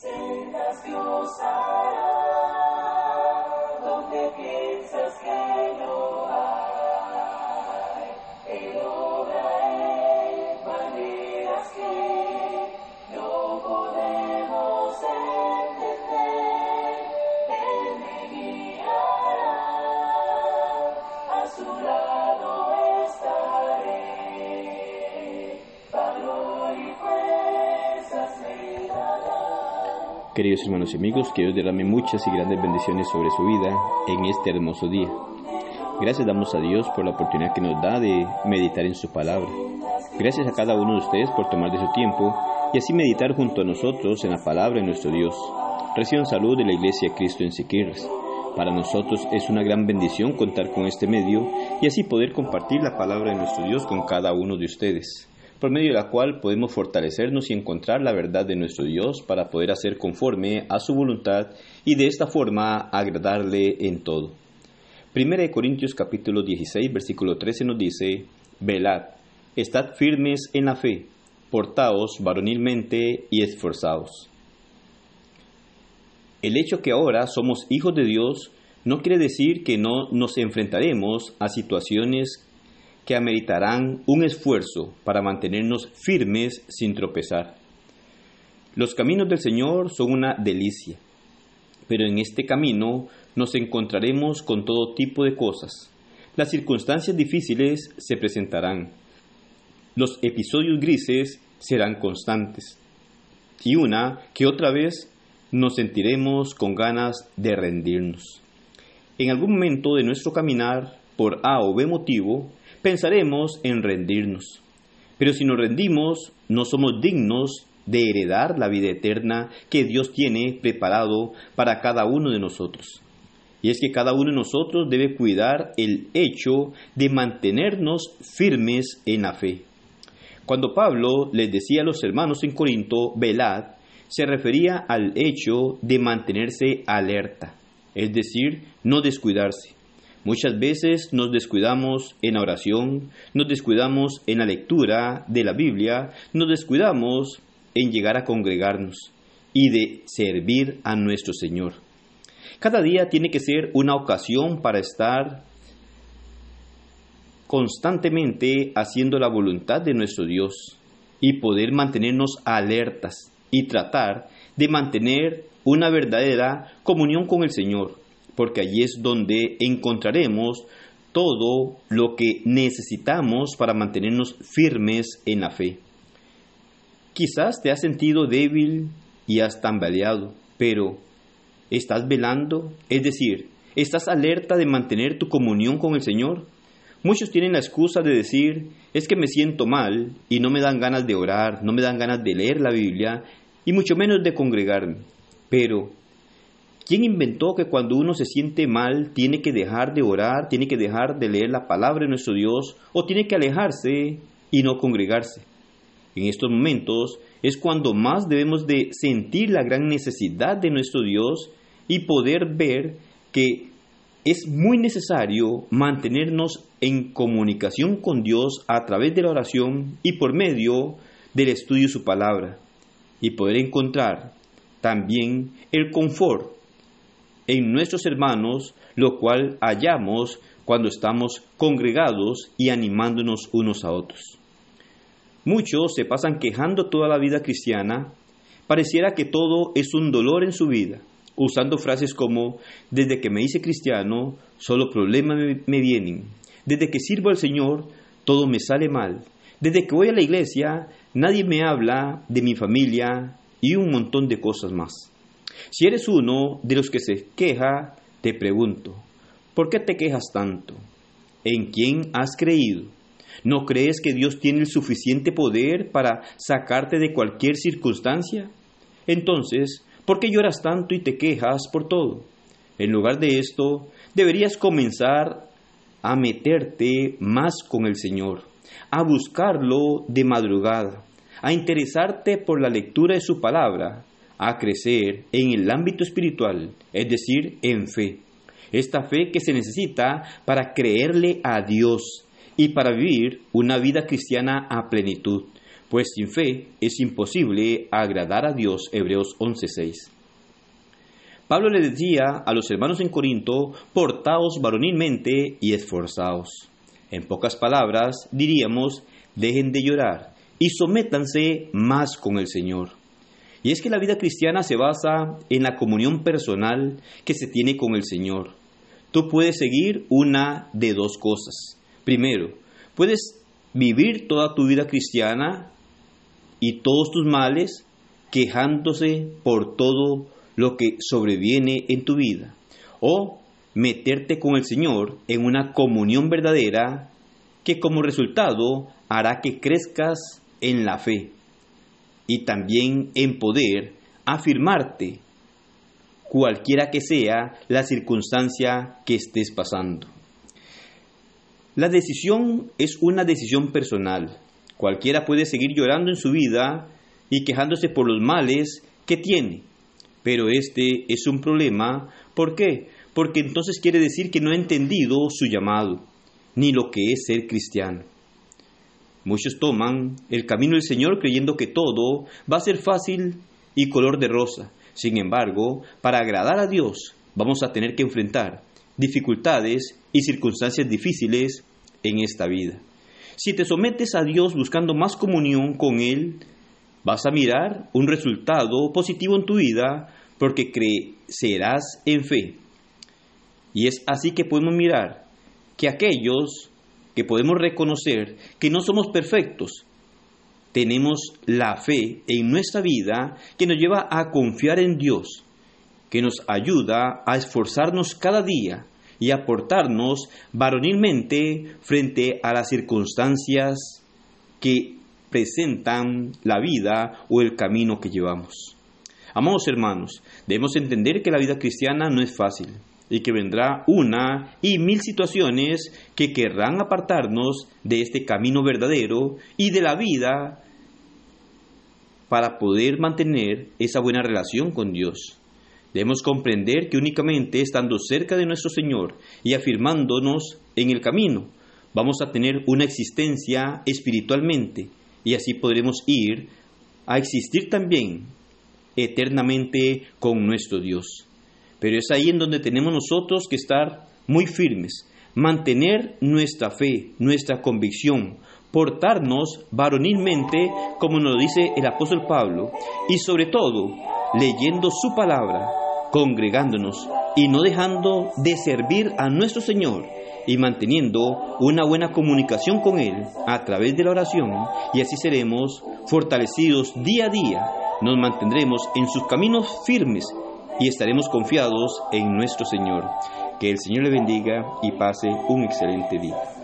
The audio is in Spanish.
sendas que os hará, Queridos hermanos y amigos, que Dios derrame muchas y grandes bendiciones sobre su vida en este hermoso día. Gracias damos a Dios por la oportunidad que nos da de meditar en su palabra. Gracias a cada uno de ustedes por tomar de su tiempo y así meditar junto a nosotros en la palabra de nuestro Dios. Reciban salud de la Iglesia Cristo en Siquirres. Para nosotros es una gran bendición contar con este medio y así poder compartir la palabra de nuestro Dios con cada uno de ustedes, por medio de la cual podemos fortalecernos y encontrar la verdad de nuestro Dios para poder hacer conforme a su voluntad y de esta forma agradarle en todo. Primera Corintios capítulo 16 versículo 13 nos dice, Velad, estad firmes en la fe, portaos varonilmente y esforzaos. El hecho que ahora somos hijos de Dios no quiere decir que no nos enfrentaremos a situaciones que ameritarán un esfuerzo para mantenernos firmes sin tropezar. Los caminos del Señor son una delicia, pero en este camino nos encontraremos con todo tipo de cosas. Las circunstancias difíciles se presentarán. Los episodios grises serán constantes. Y una que otra vez nos sentiremos con ganas de rendirnos. En algún momento de nuestro caminar, por A o B motivo, pensaremos en rendirnos. Pero si nos rendimos, no somos dignos de heredar la vida eterna que Dios tiene preparado para cada uno de nosotros. Y es que cada uno de nosotros debe cuidar el hecho de mantenernos firmes en la fe. Cuando Pablo les decía a los hermanos en Corinto, velad, se refería al hecho de mantenerse alerta, es decir, no descuidarse. Muchas veces nos descuidamos en la oración, nos descuidamos en la lectura de la Biblia, nos descuidamos en llegar a congregarnos y de servir a nuestro Señor. Cada día tiene que ser una ocasión para estar constantemente haciendo la voluntad de nuestro Dios y poder mantenernos alertas y tratar de mantener una verdadera comunión con el Señor, porque allí es donde encontraremos todo lo que necesitamos para mantenernos firmes en la fe. Quizás te has sentido débil y has tambaleado, pero ¿estás velando? Es decir, ¿estás alerta de mantener tu comunión con el Señor? Muchos tienen la excusa de decir, es que me siento mal y no me dan ganas de orar, no me dan ganas de leer la Biblia y mucho menos de congregarme. Pero, ¿quién inventó que cuando uno se siente mal tiene que dejar de orar, tiene que dejar de leer la palabra de nuestro Dios o tiene que alejarse y no congregarse? En estos momentos es cuando más debemos de sentir la gran necesidad de nuestro Dios y poder ver que es muy necesario mantenernos en comunicación con Dios a través de la oración y por medio del estudio de su palabra y poder encontrar también el confort en nuestros hermanos, lo cual hallamos cuando estamos congregados y animándonos unos a otros. Muchos se pasan quejando toda la vida cristiana, pareciera que todo es un dolor en su vida, usando frases como, desde que me hice cristiano, solo problemas me, vienen, desde que sirvo al Señor, todo me sale mal, desde que voy a la iglesia, nadie me habla de mi familia y un montón de cosas más. Si eres uno de los que se queja, te pregunto, ¿por qué te quejas tanto? ¿En quién has creído? ¿No crees que Dios tiene el suficiente poder para sacarte de cualquier circunstancia? Entonces, ¿por qué lloras tanto y te quejas por todo? En lugar de esto, deberías comenzar a meterte más con el Señor, a buscarlo de madrugada, a interesarte por la lectura de su palabra, a crecer en el ámbito espiritual, es decir, en fe. Esta fe que se necesita para creerle a Dios y para vivir una vida cristiana a plenitud, pues sin fe es imposible agradar a Dios. Hebreos 11:6. Pablo le decía a los hermanos en Corinto, portaos varonilmente y esforzaos. En pocas palabras, diríamos, dejen de llorar y sométanse más con el Señor. Y es que la vida cristiana se basa en la comunión personal que se tiene con el Señor. Tú puedes seguir una de dos cosas. Primero, puedes vivir toda tu vida cristiana y todos tus males quejándose por todo lo que sobreviene en tu vida. O meterte con el Señor en una comunión verdadera que como resultado hará que crezcas en la fe y también en poder afirmarte cualquiera que sea la circunstancia que estés pasando. La decisión es una decisión personal. Cualquiera puede seguir llorando en su vida y quejándose por los males que tiene. Pero este es un problema. ¿Por qué? Porque entonces quiere decir que no ha entendido su llamado, ni lo que es ser cristiano. Muchos toman el camino del Señor creyendo que todo va a ser fácil y color de rosa. Sin embargo, para agradar a Dios vamos a tener que enfrentar dificultades y circunstancias difíciles en esta vida. Si te sometes a Dios buscando más comunión con Él, vas a mirar un resultado positivo en tu vida porque crecerás en fe. Y es así que podemos mirar que aquellos que podemos reconocer que no somos perfectos, tenemos la fe en nuestra vida que nos lleva a confiar en Dios, que nos ayuda a esforzarnos cada día y a portarnos varonilmente frente a las circunstancias que presentan la vida o el camino que llevamos. Amados hermanos, debemos entender que la vida cristiana no es fácil y que vendrá una y mil situaciones que querrán apartarnos de este camino verdadero y de la vida para poder mantener esa buena relación con Dios. Debemos comprender que únicamente estando cerca de nuestro Señor y afirmándonos en el camino, vamos a tener una existencia espiritualmente y así podremos ir a existir también eternamente con nuestro Dios. Pero es ahí en donde tenemos nosotros que estar muy firmes, mantener nuestra fe, nuestra convicción, portarnos varonilmente, como nos dice el apóstol Pablo, y sobre todo leyendo su palabra, congregándonos y no dejando de servir a nuestro Señor y manteniendo una buena comunicación con Él a través de la oración, y así seremos fortalecidos día a día, nos mantendremos en sus caminos firmes y estaremos confiados en nuestro Señor. Que el Señor le bendiga y pase un excelente día.